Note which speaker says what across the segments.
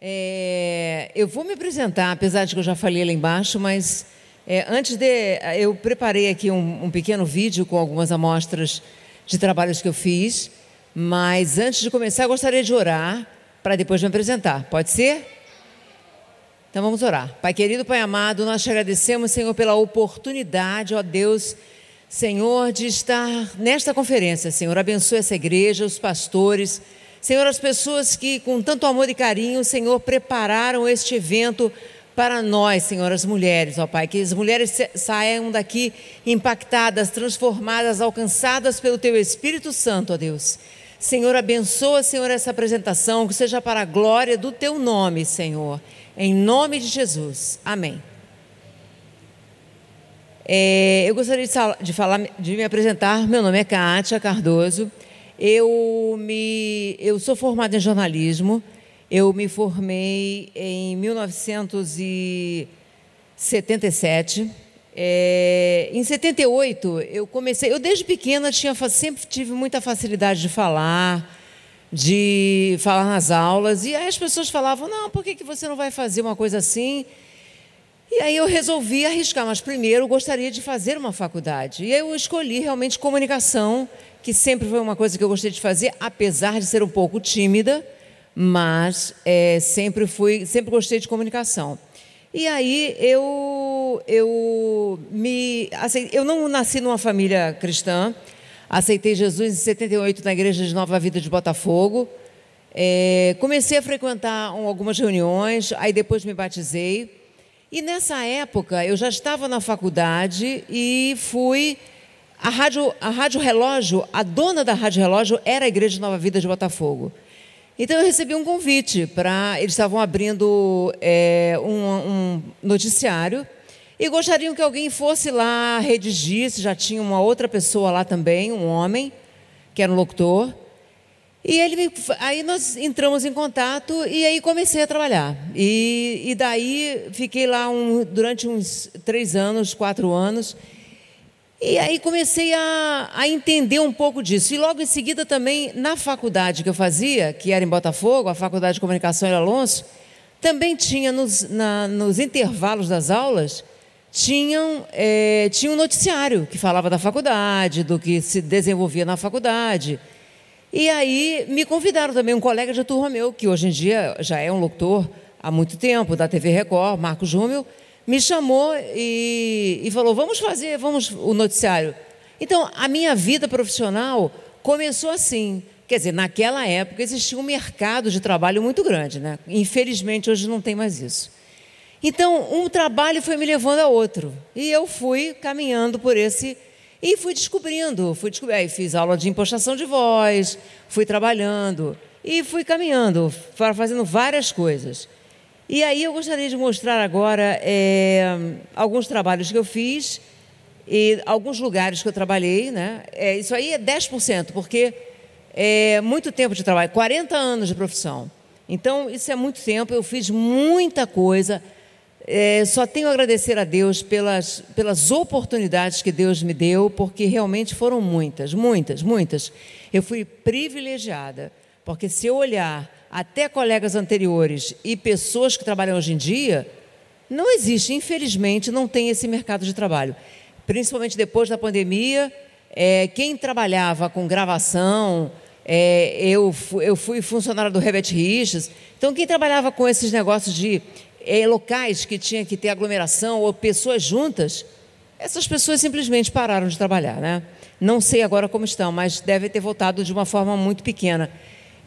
Speaker 1: É, eu vou me apresentar, apesar de que eu já falei lá embaixo, mas é, antes de. Eu preparei aqui um, um, pequeno vídeo com algumas amostras de trabalhos que eu fiz, mas antes de começar, eu gostaria de orar para depois me apresentar. Pode ser? Então vamos orar. Pai querido, Pai amado, nós te agradecemos, Senhor, pela oportunidade, ó Deus, Senhor, de estar nesta conferência. Senhor, abençoe essa igreja, os pastores Senhor, as pessoas que com tanto amor e carinho, Senhor, prepararam este evento para nós, Senhor, as mulheres, ó Pai, que as mulheres saiam daqui impactadas, transformadas, alcançadas pelo Teu Espírito Santo, ó Deus. Senhor, abençoa, Senhor, essa apresentação, que seja para a glória do Teu nome, Senhor. Em nome de Jesus. Amém. É, eu gostaria de, falar, de me apresentar. Meu nome é Kátia Cardoso. Eu, me, eu sou formada em jornalismo, eu me formei em 1977. É, em 78, eu comecei. Eu, desde pequena, tinha, sempre tive muita facilidade de falar, de falar nas aulas. E aí as pessoas falavam: não, por que, que você não vai fazer uma coisa assim? E aí eu resolvi arriscar, mas primeiro eu gostaria de fazer uma faculdade. E eu escolhi realmente comunicação, que sempre foi uma coisa que eu gostei de fazer, apesar de ser um pouco tímida, mas é, sempre fui, sempre gostei de comunicação. E aí eu eu me eu não nasci numa família cristã, aceitei Jesus em 78 na igreja de Nova Vida de Botafogo. É, comecei a frequentar algumas reuniões, aí depois me batizei. E nessa época eu já estava na faculdade e fui. A rádio, a rádio Relógio, a dona da Rádio Relógio era a Igreja de Nova Vida de Botafogo. Então eu recebi um convite para. Eles estavam abrindo é, um, um, noticiário e gostariam que alguém fosse lá redigir. Já tinha uma outra pessoa lá também, um homem, que era um locutor. E ele, aí nós entramos em contato e aí comecei a trabalhar. E, e daí fiquei lá um, durante uns três anos, quatro anos. E aí comecei a, a, entender um pouco disso. E logo em seguida também, na faculdade que eu fazia, que era em Botafogo, a Faculdade de Comunicação em Alonso, também tinha nos, na, nos intervalos das aulas, tinham, é, tinha um noticiário que falava da faculdade, do que se desenvolvia na faculdade. E aí me convidaram também um colega de turma meu, que hoje em dia já é um locutor há muito tempo, da TV Record, Marcos Júmel, me chamou e, e falou: vamos fazer, vamos o noticiário. Então, a minha vida profissional começou assim. Quer dizer, naquela época existia um mercado de trabalho muito grande, né? Infelizmente, hoje não tem mais isso. Então, um trabalho foi me levando a outro. E eu fui caminhando por esse e fui descobrindo, fui descobrindo, aí fiz aula de impostação de voz, fui trabalhando e fui caminhando, fazendo várias coisas. E aí eu gostaria de mostrar agora é, alguns trabalhos que eu fiz e alguns lugares que eu trabalhei. Né? É, isso aí é 10%, porque é muito tempo de trabalho, 40 anos de profissão. Então, isso é muito tempo, eu fiz muita coisa é, só tenho a agradecer a Deus pelas, pelas oportunidades que Deus me deu, porque realmente foram muitas, muitas, muitas. Eu fui privilegiada, porque se eu olhar até colegas anteriores e pessoas que trabalham hoje em dia, não existe, infelizmente, não tem esse mercado de trabalho. Principalmente depois da pandemia, é, quem trabalhava com gravação, é, eu, eu fui funcionária do Herbert Richards, então quem trabalhava com esses negócios de é, locais que tinha que ter aglomeração ou pessoas juntas, essas pessoas simplesmente pararam de trabalhar. Né? Não sei agora como estão, mas devem ter voltado de uma forma muito pequena.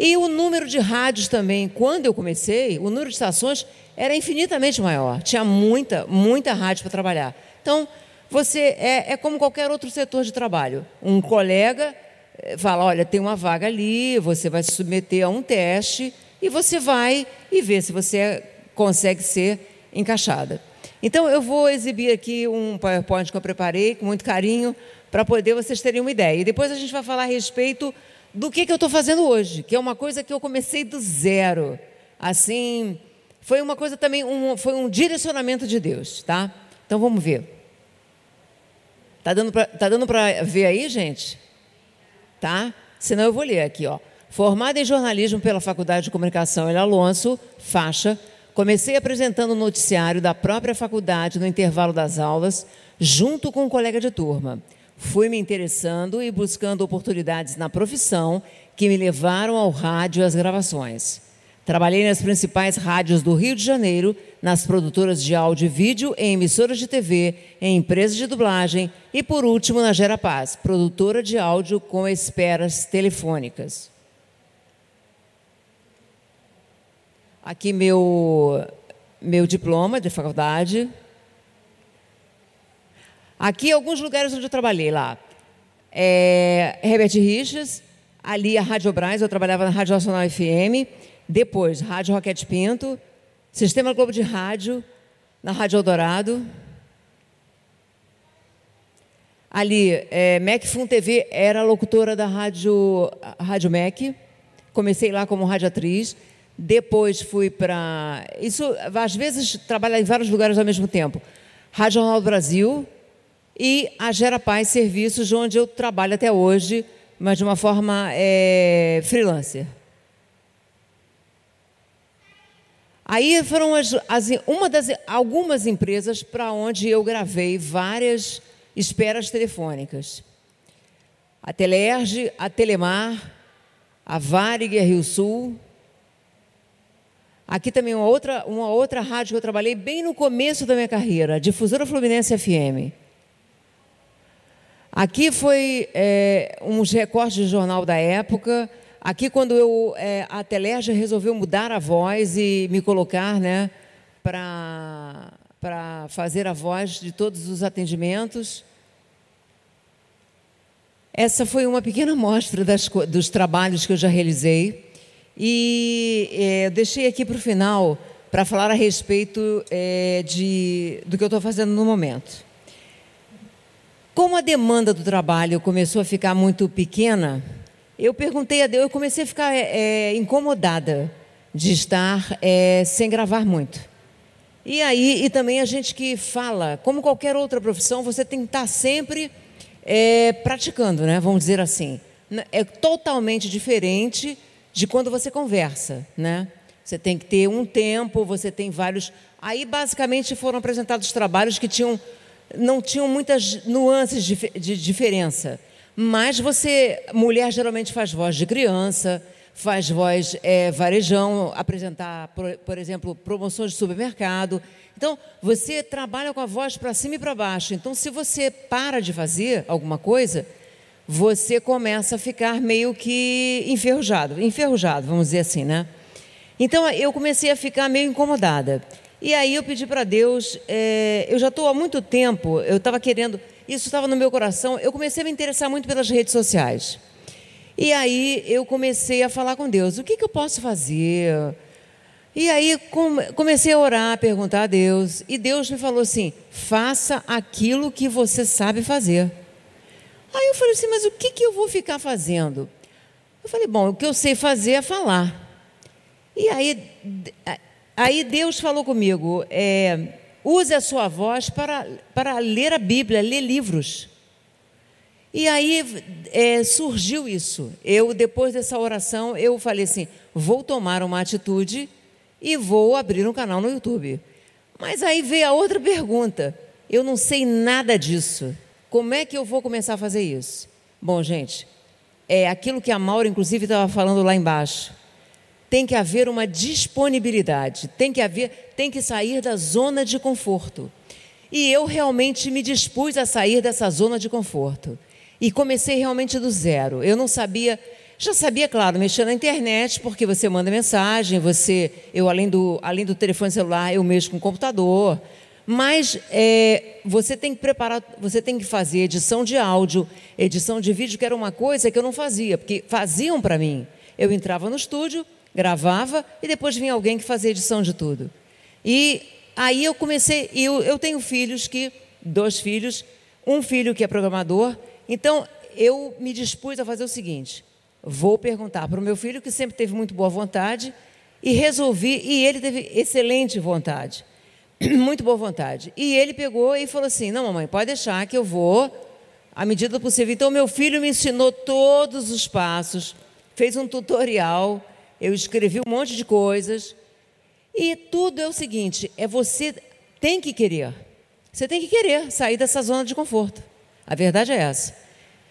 Speaker 1: E o número de rádios também, quando eu comecei, o número de estações era infinitamente maior. Tinha muita, muita rádio para trabalhar. Então, você é, é como qualquer outro setor de trabalho. Um colega eh, fala: olha, tem uma vaga ali, você vai se submeter a um teste e você vai e vê se você consegue ser encaixada. Então, eu vou exibir aqui um PowerPoint que eu preparei com muito carinho para poder vocês terem uma ideia. E depois a gente vai falar a respeito do que, que eu estou fazendo hoje, que é uma coisa que eu comecei do zero. Assim, foi uma coisa também, um, foi um direcionamento de Deus, tá? Então vamos ver. Tá dando para tá ver aí, gente? Tá? Senão eu vou ler aqui, ó. Formada em jornalismo pela Faculdade de Comunicação El Alonso, faixa, comecei apresentando o noticiário da própria faculdade no intervalo das aulas, junto com um colega de turma. Fui me interessando e buscando oportunidades na profissão que me levaram ao rádio e às gravações. Trabalhei nas principais rádios do Rio de Janeiro, nas produtoras de áudio e vídeo, em emissoras de TV, em empresas de dublagem e, por último, na Gera Paz, produtora de áudio com esperas telefônicas. Aqui meu, meu diploma de faculdade. Aqui alguns lugares onde eu trabalhei lá. É, Herbert Richards, ali a Rádio Braz, eu trabalhava na Rádio Nacional FM. Depois, Rádio Roquete Pinto, Sistema Globo de Rádio, na Rádio Eldorado. Ali, é, Fun TV era locutora da Rádio, Rádio Mac. Comecei lá como radiatriz. Depois fui para. Isso, às vezes, trabalha em vários lugares ao mesmo tempo. Rádio Jornal do Brasil e a Gera Paz Serviços, onde eu trabalho até hoje, mas de uma forma é, freelancer. Aí foram as, as, uma das algumas empresas para onde eu gravei várias esperas telefônicas. A Telerge, a Telemar, a Varig, Rio Sul. Aqui também uma outra, uma outra rádio que eu trabalhei bem no começo da minha carreira, a Difusora Fluminense FM. Aqui foi é, uns recortes de jornal da época, Aqui, quando eu, é, a Telerja resolveu mudar a voz e me colocar né, para fazer a voz de todos os atendimentos, essa foi uma pequena amostra das, dos trabalhos que eu já realizei. E é, deixei aqui para o final para falar a respeito é, de, do que eu estou fazendo no momento. Como a demanda do trabalho começou a ficar muito pequena, eu perguntei a Deus, eu comecei a ficar é, incomodada de estar é, sem gravar muito. E aí, e também a gente que fala, como qualquer outra profissão, você tem que estar sempre é, praticando, né? Vamos dizer assim. É totalmente diferente de quando você conversa, né? Você tem que ter um tempo, você tem vários. Aí, basicamente, foram apresentados trabalhos que tinham, não tinham muitas nuances de, de diferença. Mas você, mulher geralmente faz voz de criança, faz voz é, varejão, apresentar, por, por, exemplo, promoções de supermercado. Então, você trabalha com a voz para cima e para baixo. Então, se você para de fazer alguma coisa, você começa a ficar meio que enferrujado, enferrujado, vamos dizer assim, né? Então, eu comecei a ficar meio incomodada. E aí eu pedi para Deus, é, eu já estou há muito tempo, eu estava querendo, isso estava no meu coração, eu comecei a me interessar muito pelas redes sociais. E aí eu comecei a falar com Deus, o que, que eu posso fazer? E aí comecei a orar, a perguntar a Deus, e Deus me falou assim: faça aquilo que você sabe fazer. Aí eu falei assim, mas o que, que eu vou ficar fazendo? Eu falei, bom, o que eu sei fazer é falar. E aí Aí Deus falou comigo: é, use a sua voz para, para ler a Bíblia, ler livros. E aí é, surgiu isso. Eu, depois dessa oração, eu falei assim: vou tomar uma atitude e vou abrir um canal no YouTube. Mas aí veio a outra pergunta: eu não sei nada disso. Como é que eu vou começar a fazer isso? Bom, gente, é aquilo que a Maura, inclusive, estava falando lá embaixo tem que haver uma disponibilidade, tem que haver, tem que sair da zona de conforto. E eu realmente me dispus a sair dessa zona de conforto. E comecei realmente do zero. Eu não sabia, já sabia, claro, mexer na internet, porque você manda mensagem, você, eu além do, além do telefone celular, eu mexo com o computador. Mas é, você tem que preparar, você tem que fazer edição de áudio, edição de vídeo, que era uma coisa que eu não fazia, porque faziam para mim. Eu entrava no estúdio, gravava e depois vinha alguém que fazia edição de tudo. E aí eu comecei, eu, eu tenho filhos que, dois filhos, um filho que é programador, então eu me dispus a fazer o seguinte: vou perguntar para o meu filho, que sempre teve muito boa vontade, e resolvi, e ele teve excelente vontade, muito boa vontade. E ele pegou e falou assim: não, mamãe, pode deixar que eu vou à medida do possível. Então, meu filho me ensinou todos os passos fez um tutorial, eu escrevi um monte de coisas. E tudo é o seguinte: é você tem que querer. Você tem que querer sair dessa zona de conforto. A verdade é essa.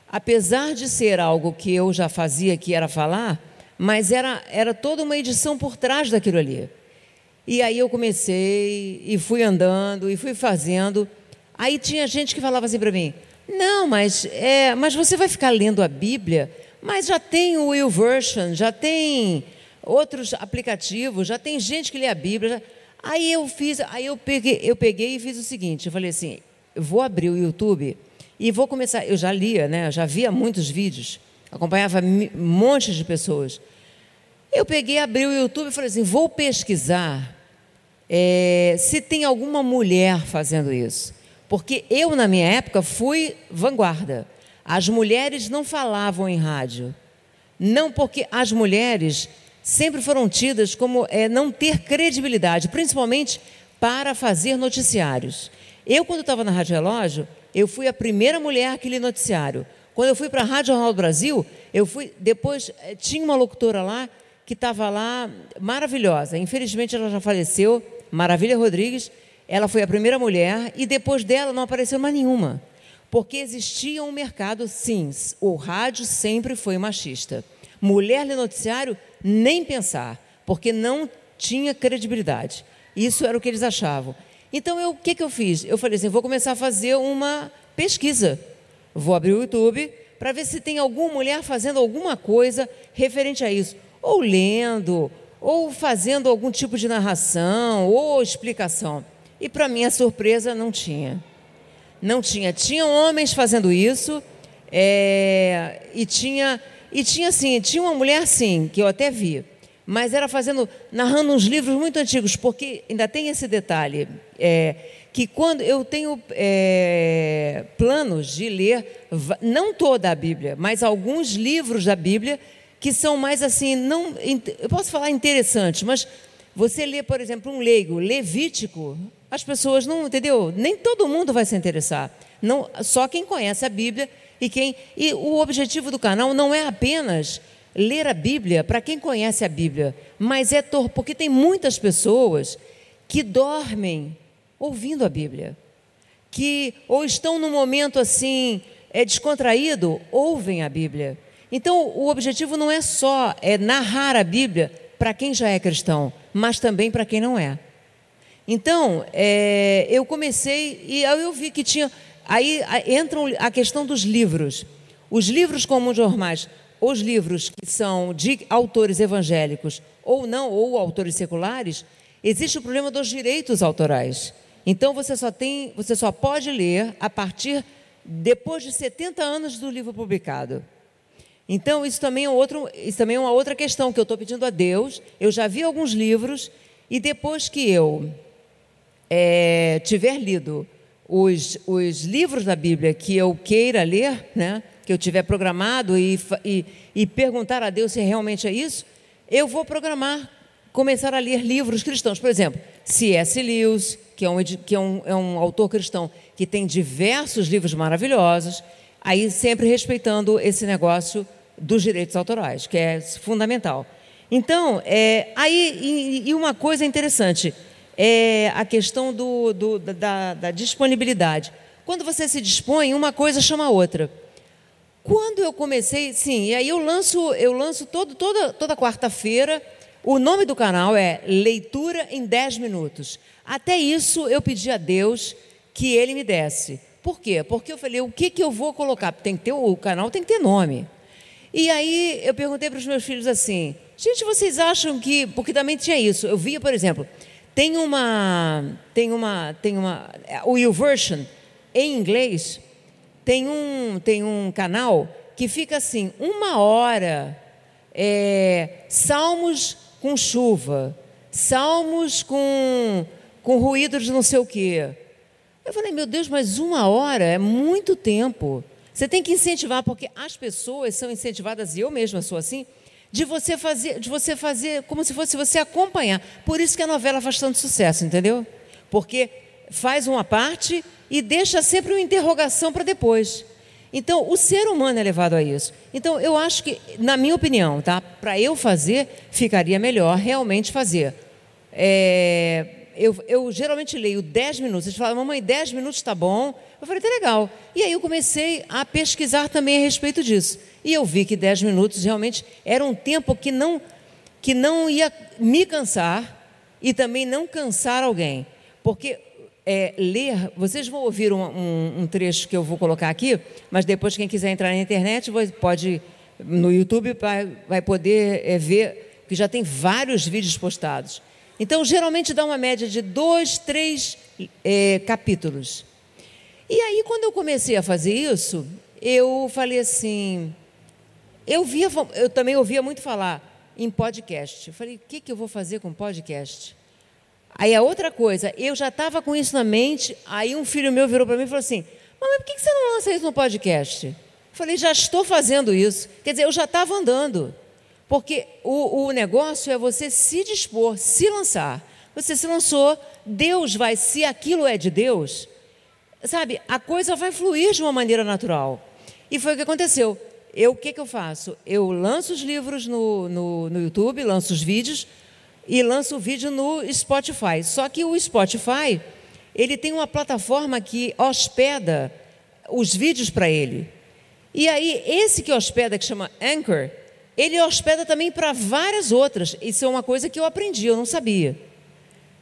Speaker 1: Apesar de ser algo que eu já fazia, que era falar, mas era, era toda uma edição por trás daquilo ali. E aí eu comecei e fui andando e fui fazendo. Aí tinha gente que falava assim para mim: não, mas, é, mas você vai ficar lendo a Bíblia, mas já tem o Will Version, já tem outros aplicativos, já tem gente que lê a Bíblia. Já... Aí eu fiz, aí eu peguei, eu peguei e fiz o seguinte: eu falei assim, eu vou abrir o YouTube e vou começar. Eu já lia, né? Já via muitos vídeos, acompanhava um monte de pessoas. Eu peguei, abri o YouTube e falei assim: vou pesquisar é, se tem alguma mulher fazendo isso. Porque eu, na minha época, fui vanguarda. As mulheres não falavam em rádio. Não porque as mulheres sempre foram tidas como é, não ter credibilidade, principalmente para fazer noticiários. Eu, quando estava na Rádio Relógio, eu fui a primeira mulher que li noticiário. Quando eu fui para a Rádio Jornal do Brasil, eu fui. Depois eh, tinha uma locutora lá que estava lá maravilhosa. Infelizmente ela já faleceu, Maravilha Rodrigues. Ela foi a primeira mulher e depois dela não apareceu mais nenhuma. Porque existia um mercado, sim, o rádio sempre foi machista. Mulher no noticiário, nem pensar, porque não tinha credibilidade. Isso era o que eles achavam. Então, eu, o que, que eu fiz? Eu falei assim: vou começar a fazer uma pesquisa. Vou abrir o YouTube para ver se tem alguma mulher fazendo alguma coisa referente a isso, ou lendo, ou fazendo algum tipo de narração ou explicação. E para minha surpresa, não tinha. Não tinha. Tinham homens fazendo isso, é, e tinha, e tinha assim, tinha uma mulher sim, que eu até vi, mas era fazendo, narrando uns livros muito antigos, porque ainda tem esse detalhe, é, que quando eu tenho é, planos de ler, não toda a Bíblia, mas alguns livros da Bíblia, que são mais assim, não, eu posso falar interessantes, mas você lê, por exemplo, um leigo, Levítico, as pessoas não, entendeu? Nem todo mundo vai se interessar. Não, só quem conhece a Bíblia e quem. E o objetivo do canal não é apenas ler a Bíblia para quem conhece a Bíblia, mas é tor porque tem muitas pessoas que dormem ouvindo a Bíblia, que ou estão num momento assim é descontraído, ouvem a Bíblia. Então, o objetivo não é só é narrar a Bíblia para quem já é cristão, mas também para quem não é. Então, é, eu comecei e eu vi que tinha. Aí entra a questão dos livros. Os livros comuns normais, os livros que são de autores evangélicos ou não, ou autores seculares, existe o problema dos direitos autorais. Então você só tem, você só pode ler a partir depois de 70 anos do livro publicado. Então isso também é outro, isso também é uma outra questão que eu estou pedindo a Deus. Eu já vi alguns livros e depois que eu é, tiver lido os, os livros da Bíblia que eu queira ler, né, que eu tiver programado e, e, e perguntar a Deus se realmente é isso, eu vou programar, começar a ler livros cristãos. Por exemplo, C.S. Lewis, que, é um, que é, um, é um autor cristão que tem diversos livros maravilhosos, aí sempre respeitando esse negócio dos direitos autorais, que é fundamental. Então, é, aí, e, e uma coisa interessante, é a questão do, do, da, da disponibilidade. Quando você se dispõe, uma coisa chama a outra. Quando eu comecei, sim, e aí eu lanço, eu lanço todo, toda, toda quarta-feira. O nome do canal é Leitura em 10 Minutos. Até isso eu pedi a Deus que ele me desse. Por quê? Porque eu falei, o que, que eu vou colocar? Tem que ter, o canal tem que ter nome. E aí eu perguntei para os meus filhos assim, gente, vocês acham que. Porque também tinha isso. Eu via, por exemplo, tem uma, tem uma, tem uma, o YouVersion em inglês tem um, tem um canal que fica assim uma hora é, salmos com chuva, salmos com com ruído de não sei o quê. Eu falei, meu Deus, mas uma hora é muito tempo. Você tem que incentivar, porque as pessoas são incentivadas, e eu mesma sou assim, de você fazer, de você fazer como se fosse você acompanhar. Por isso que a novela faz tanto sucesso, entendeu? Porque faz uma parte e deixa sempre uma interrogação para depois. Então, o ser humano é levado a isso. Então, eu acho que, na minha opinião, tá? Para eu fazer, ficaria melhor realmente fazer. É, eu, eu, geralmente leio 10 minutos. Eles falam, mamãe, 10 minutos está bom. Eu falei, tá legal. E aí eu comecei a pesquisar também a respeito disso. E eu vi que 10 minutos realmente era um tempo que não, que não ia me cansar e também não cansar alguém. Porque é, ler, vocês vão ouvir um, um, um, trecho que eu vou colocar aqui, mas depois quem quiser entrar na internet pode, no YouTube, vai, vai poder é, ver que já tem vários vídeos postados. Então, geralmente dá uma média de dois, três é, capítulos. E aí, quando eu comecei a fazer isso, eu falei assim, eu via, eu também ouvia muito falar em podcast. Eu falei, o que, que eu vou fazer com podcast? Aí a outra coisa, eu já estava com isso na mente, aí um filho meu virou para mim e falou assim, mamãe, por que você não lança isso no podcast? Eu falei, já estou fazendo isso. Quer dizer, eu já estava andando. Porque o, o negócio é você se dispor, se lançar. Você se lançou, Deus vai, se aquilo é de Deus, sabe, a coisa vai fluir de uma maneira natural. E foi o que aconteceu. Eu, o que, que eu faço? Eu lanço os livros no, no, no YouTube, lanço os vídeos, e lança o vídeo no Spotify. Só que o Spotify, ele tem uma plataforma que hospeda os vídeos para ele. E aí, esse que hospeda, que chama Anchor, ele hospeda também para várias outras. Isso é uma coisa que eu aprendi, eu não sabia.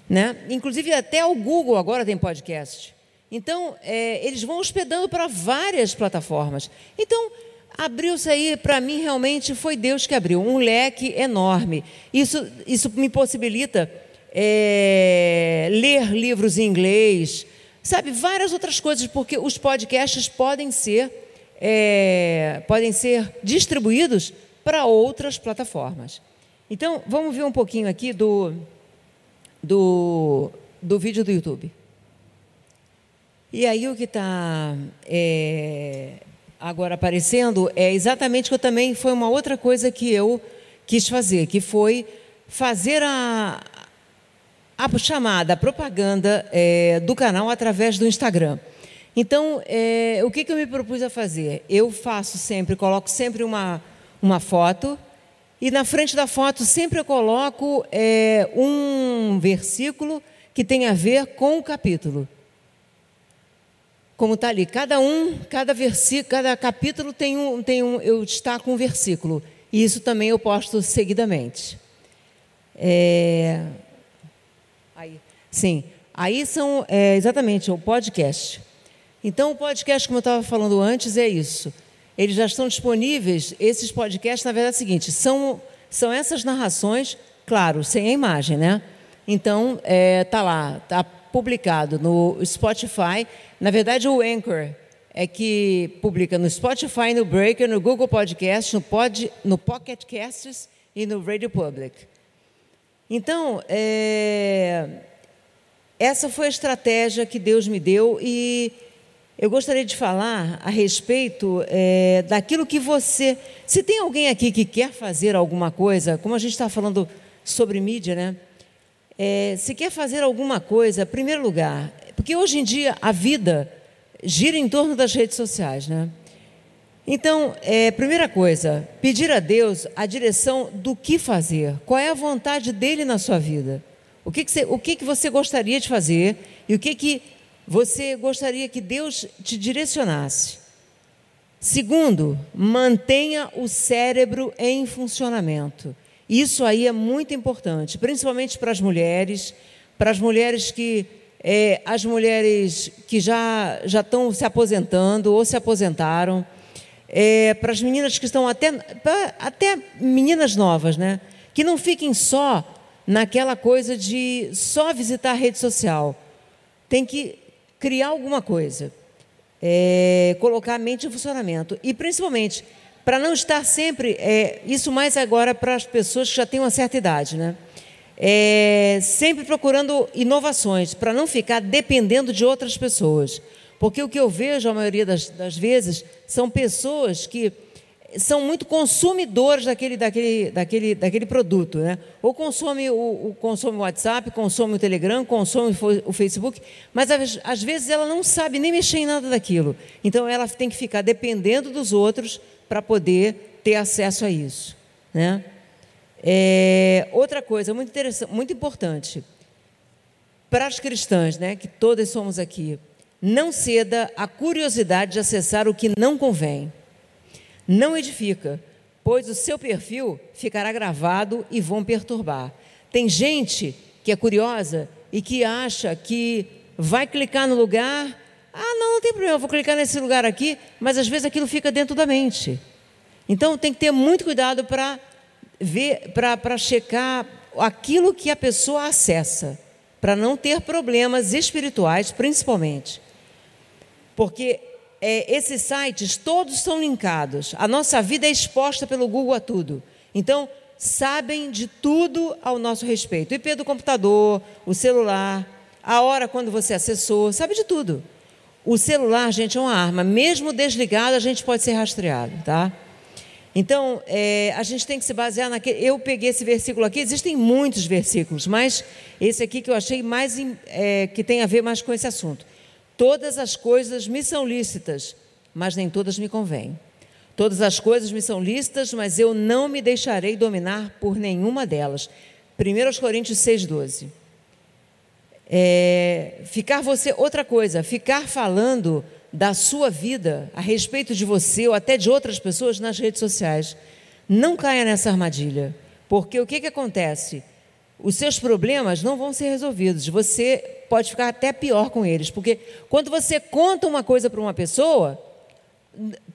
Speaker 1: Né? Inclusive, até o Google agora tem podcast. Então, é, eles vão hospedando para várias plataformas. Então, abriu-se aí, para mim, realmente foi Deus que abriu, um leque enorme. Isso, isso me possibilita é, ler livros em inglês, sabe, várias outras coisas, porque os podcasts podem ser, é, podem ser distribuídos para outras plataformas. Então, vamos ver um pouquinho aqui do, do, do vídeo do YouTube. E aí o que está é, agora aparecendo é exatamente que eu também foi uma outra coisa que eu quis fazer, que foi fazer a, a chamada a propaganda é, do canal através do Instagram. Então, é, o que, que eu me propus a fazer? Eu faço sempre, coloco sempre uma, uma foto e na frente da foto sempre eu coloco é, um versículo que tem a ver com o capítulo como está ali. Cada um, cada versículo, cada capítulo tem um, tem um, eu destaco um versículo. E isso também eu posto seguidamente. É, aí, sim, aí são é, exatamente o podcast. Então, o podcast, como eu estava falando antes, é isso. Eles já estão disponíveis. Esses podcasts, na verdade, é o seguinte: são, são essas narrações, claro, sem a imagem, né? Então, está é, tá lá, está publicado no Spotify. Na verdade, o Anchor é que publica no Spotify, no Breaker, no Google Podcast, no, Pod, no Pocket Casts e no Radio Public. Então, é, essa foi a estratégia que Deus me deu e eu gostaria de falar a respeito é, daquilo que você. Se tem alguém aqui que quer fazer alguma coisa, como a gente está falando sobre mídia, né? É, se quer fazer alguma coisa, em primeiro lugar, porque hoje em dia a vida gira em torno das redes sociais, né? Então, é, primeira coisa, pedir a Deus a direção do que fazer, qual é a vontade dele na sua vida, o que, que, você, o que, que você gostaria de fazer e o que, que você gostaria que Deus te direcionasse. Segundo, mantenha o cérebro em funcionamento. Isso aí é muito importante, principalmente para as mulheres, para as mulheres que é, as mulheres que já já estão se aposentando ou se aposentaram, é, para as meninas que estão até até meninas novas, né, que não fiquem só naquela coisa de só visitar a rede social. Tem que criar alguma coisa, é, colocar a mente em funcionamento e principalmente para não estar sempre, é, isso mais agora para as pessoas que já têm uma certa idade, né? É, sempre procurando inovações, para não ficar dependendo de outras pessoas. Porque o que eu vejo, a maioria das, das vezes, são pessoas que são muito consumidores daquele, daquele, daquele, daquele produto. Né? Ou consome o, o, consome o WhatsApp, consome o Telegram, consome o Facebook, mas às vezes ela não sabe nem mexer em nada daquilo. Então ela tem que ficar dependendo dos outros para poder ter acesso a isso. Né? É, outra coisa muito interessante, muito importante para as cristãs, né, que todas somos aqui, não ceda à curiosidade de acessar o que não convém não edifica, pois o seu perfil ficará gravado e vão perturbar. Tem gente que é curiosa e que acha que vai clicar no lugar, ah, não, não tem problema, eu vou clicar nesse lugar aqui, mas às vezes aquilo fica dentro da mente. Então tem que ter muito cuidado para ver, para checar aquilo que a pessoa acessa, para não ter problemas espirituais, principalmente. Porque é, esses sites todos são linkados. A nossa vida é exposta pelo Google a tudo. Então, sabem de tudo ao nosso respeito. IP do computador, o celular, a hora quando você acessou, sabe de tudo. O celular, gente, é uma arma. Mesmo desligado, a gente pode ser rastreado, tá? Então, é, a gente tem que se basear naquele. Eu peguei esse versículo aqui, existem muitos versículos, mas esse aqui que eu achei mais é, que tem a ver mais com esse assunto. Todas as coisas me são lícitas, mas nem todas me convêm. Todas as coisas me são lícitas, mas eu não me deixarei dominar por nenhuma delas. 1 Coríntios 6,12. É, ficar você, outra coisa, ficar falando da sua vida a respeito de você ou até de outras pessoas nas redes sociais. Não caia nessa armadilha, porque o que, que acontece? os seus problemas não vão ser resolvidos. Você pode ficar até pior com eles, porque quando você conta uma coisa para uma pessoa,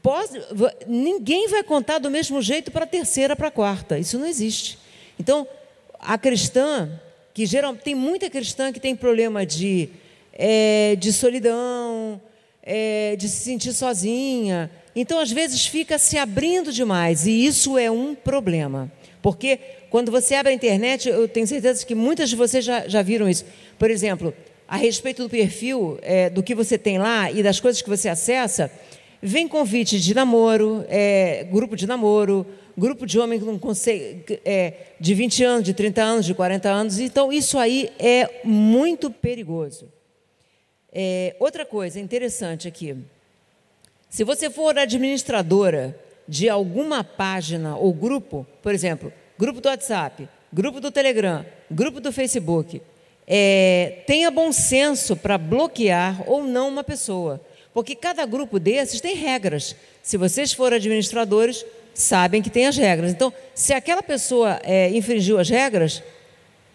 Speaker 1: pode, ninguém vai contar do mesmo jeito para a terceira, para a quarta. Isso não existe. Então, a cristã, que geralmente tem muita cristã que tem problema de, é, de solidão, é, de se sentir sozinha. Então, às vezes, fica se abrindo demais, e isso é um problema. Porque quando você abre a internet, eu tenho certeza que muitas de vocês já, já viram isso. Por exemplo, a respeito do perfil, é, do que você tem lá e das coisas que você acessa, vem convite de namoro, é, grupo de namoro, grupo de homem com é, de 20 anos, de 30 anos, de 40 anos. Então, isso aí é muito perigoso. É, outra coisa interessante aqui. Se você for administradora de alguma página ou grupo, por exemplo, grupo do WhatsApp, grupo do Telegram, grupo do Facebook, é, tenha bom senso para bloquear ou não uma pessoa. Porque cada grupo desses tem regras. Se vocês forem administradores, sabem que tem as regras. Então, se aquela pessoa é, infringiu as regras,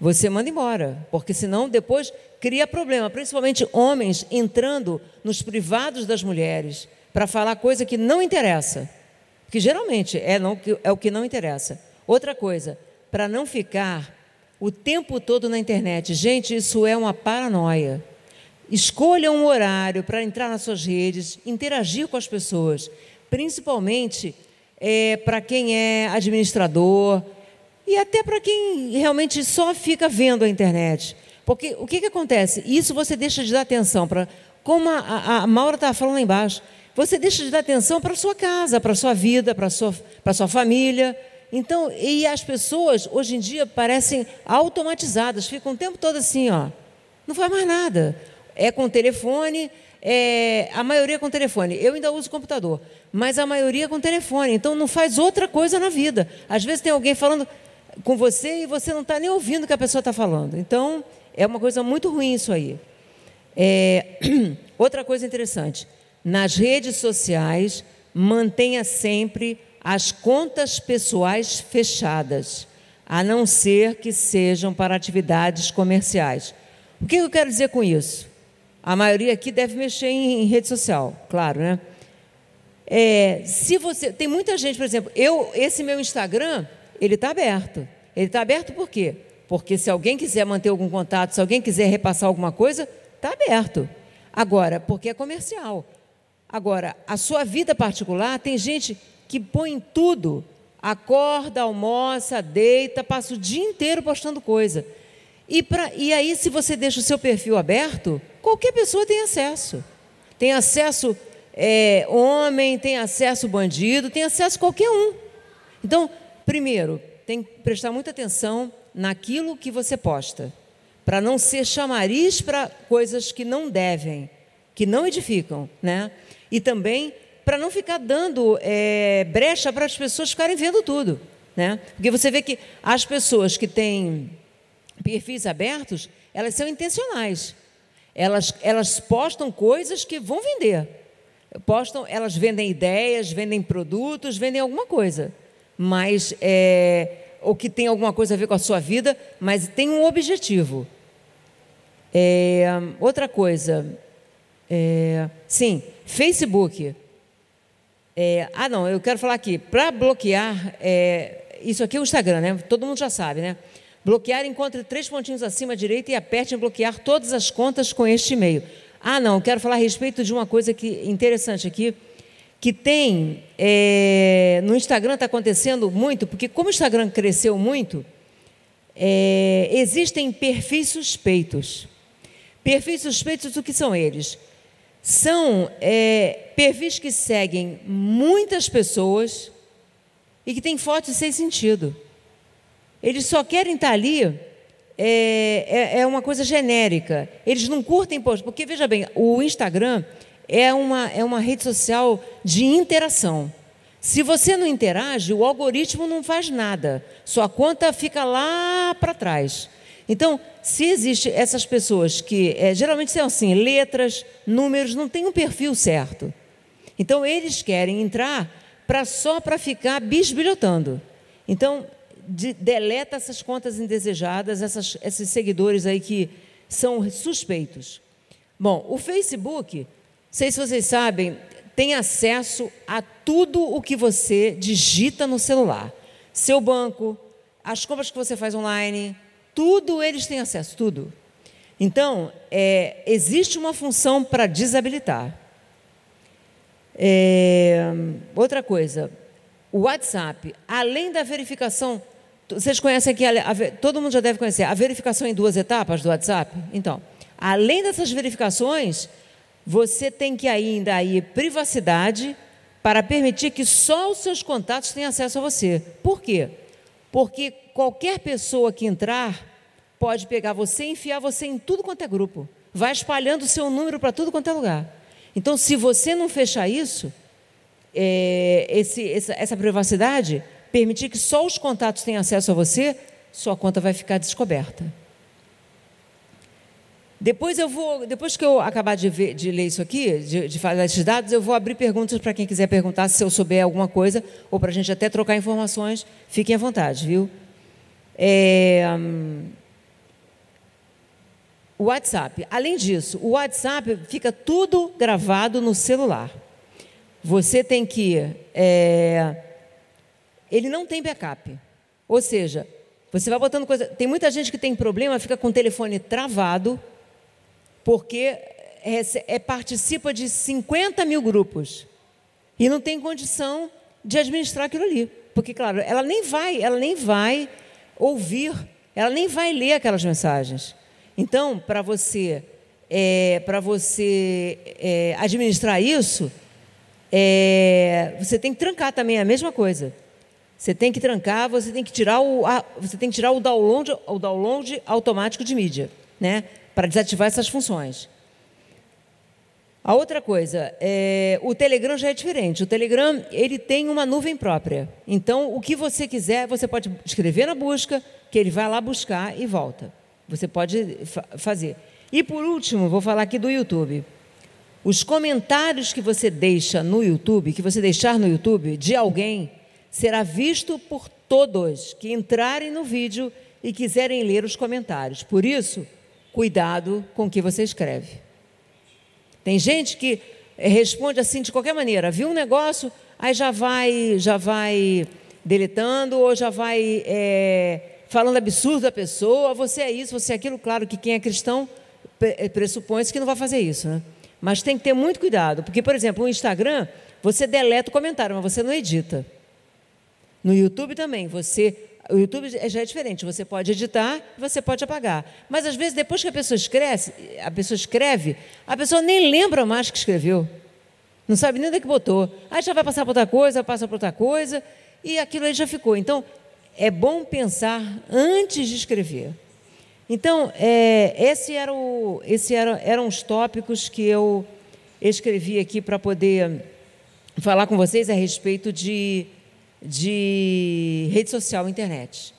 Speaker 1: você manda embora. Porque senão depois cria problema. Principalmente homens entrando nos privados das mulheres para falar coisa que não interessa. Que geralmente é, não, é o que não interessa. Outra coisa, para não ficar o tempo todo na internet. Gente, isso é uma paranoia. Escolha um horário para entrar nas suas redes, interagir com as pessoas, principalmente é, para quem é administrador e até para quem realmente só fica vendo a internet. Porque o que, que acontece? Isso você deixa de dar atenção para. Como a, a, Maura estava falando lá embaixo, você deixa de dar atenção para a sua casa, para a sua vida, para a sua, para a sua família. Então, e as pessoas hoje em dia parecem automatizadas, ficam o tempo todo assim, ó. Não faz mais nada. É com telefone, é, a maioria com telefone. Eu ainda uso computador, mas a maioria com telefone. Então não faz outra coisa na vida. Às vezes tem alguém falando com você e você não está nem ouvindo o que a pessoa está falando. Então é uma coisa muito ruim isso aí. É, outra coisa interessante: nas redes sociais, mantenha sempre as contas pessoais fechadas, a não ser que sejam para atividades comerciais. O que eu quero dizer com isso? A maioria aqui deve mexer em, em rede social, claro, né? É, se você tem muita gente, por exemplo, eu esse meu Instagram ele está aberto. Ele está aberto por quê? Porque se alguém quiser manter algum contato, se alguém quiser repassar alguma coisa, está aberto. Agora, porque é comercial. Agora, a sua vida particular, tem gente que põe tudo, acorda, almoça, deita, passa o dia inteiro postando coisa. E, pra, e aí, se você deixa o seu perfil aberto, qualquer pessoa tem acesso. Tem acesso é, homem, tem acesso bandido, tem acesso qualquer um. Então, primeiro, tem que prestar muita atenção naquilo que você posta, para não ser chamariz para coisas que não devem, que não edificam, né? E também para não ficar dando é, brecha para as pessoas ficarem vendo tudo. Né? Porque você vê que as pessoas que têm perfis abertos, elas são intencionais. Elas, elas postam coisas que vão vender. Postam, elas vendem ideias, vendem produtos, vendem alguma coisa. Mas é, ou que tem alguma coisa a ver com a sua vida, mas tem um objetivo. É, outra coisa, é, sim, Facebook. É, ah, não, eu quero falar aqui. Para bloquear, é, isso aqui é o Instagram, né? Todo mundo já sabe, né? Bloquear, encontre três pontinhos acima à direita e aperte em bloquear todas as contas com este e-mail. Ah, não, quero falar a respeito de uma coisa que interessante aqui, que tem é, no Instagram está acontecendo muito, porque como o Instagram cresceu muito, é, existem perfis suspeitos. Perfis suspeitos, o que são eles? São é, perfis que seguem muitas pessoas e que têm fotos sem sentido. Eles só querem estar ali, é, é, é uma coisa genérica. Eles não curtem post, porque veja bem, o Instagram é uma, é uma rede social de interação. Se você não interage, o algoritmo não faz nada. Sua conta fica lá para trás. Então, se existem essas pessoas que é, geralmente são assim, letras, números, não tem um perfil certo. Então, eles querem entrar para só para ficar bisbilhotando. Então, de, deleta essas contas indesejadas, essas, esses seguidores aí que são suspeitos. Bom, o Facebook, sei se vocês sabem, tem acesso a tudo o que você digita no celular. Seu banco, as compras que você faz online, tudo eles têm acesso, tudo. Então, é, existe uma função para desabilitar. É, outra coisa, o WhatsApp, além da verificação, vocês conhecem aqui, a, a, todo mundo já deve conhecer, a verificação em duas etapas do WhatsApp? Então, além dessas verificações, você tem que ainda aí privacidade para permitir que só os seus contatos tenham acesso a você. Por quê? Porque qualquer pessoa que entrar pode pegar você e enfiar você em tudo quanto é grupo. Vai espalhando o seu número para tudo quanto é lugar. Então, se você não fechar isso, é, esse, essa, essa privacidade, permitir que só os contatos tenham acesso a você, sua conta vai ficar descoberta. Depois eu vou, depois que eu acabar de, ver, de ler isso aqui, de, de falar esses dados, eu vou abrir perguntas para quem quiser perguntar se eu souber alguma coisa ou para a gente até trocar informações. Fiquem à vontade, viu? É, hum, o WhatsApp. Além disso, o WhatsApp fica tudo gravado no celular. Você tem que. É, ele não tem backup. Ou seja, você vai botando coisa. Tem muita gente que tem problema, fica com o telefone travado, porque é, é, participa de 50 mil grupos e não tem condição de administrar aquilo ali. Porque, claro, ela nem vai, ela nem vai ouvir, ela nem vai ler aquelas mensagens. Então, para você, é, para você é, administrar isso, é, você tem que trancar também a mesma coisa. Você tem que trancar, você tem que tirar o, a, você tem que tirar o download, o download automático de mídia, né? Para desativar essas funções. A outra coisa, é, o Telegram já é diferente. O Telegram ele tem uma nuvem própria. Então, o que você quiser, você pode escrever na busca, que ele vai lá buscar e volta. Você pode fa fazer. E por último, vou falar aqui do YouTube. Os comentários que você deixa no YouTube, que você deixar no YouTube de alguém, será visto por todos que entrarem no vídeo e quiserem ler os comentários. Por isso, cuidado com o que você escreve. Tem gente que responde assim de qualquer maneira, viu um negócio, aí já vai, já vai deletando ou já vai é, falando absurdo da pessoa, você é isso, você é aquilo. Claro que quem é cristão eh, pressupõe-se que não vai fazer isso, né? Mas tem que ter muito cuidado, porque, por exemplo, no Instagram, você deleta o comentário, mas você não edita. No YouTube também, você. O YouTube já é diferente, você pode editar, você pode apagar. Mas às vezes, depois que a pessoa escreve, a pessoa escreve, a pessoa nem lembra mais que escreveu. Não sabe nem onde é que botou. Aí já vai passar para outra coisa, passa para outra coisa, e aquilo aí já ficou. Então, é bom pensar antes de escrever. Então, é, esse era o, esse era, eram os tópicos que eu escrevi aqui para poder falar com vocês a respeito de, de rede social, internet.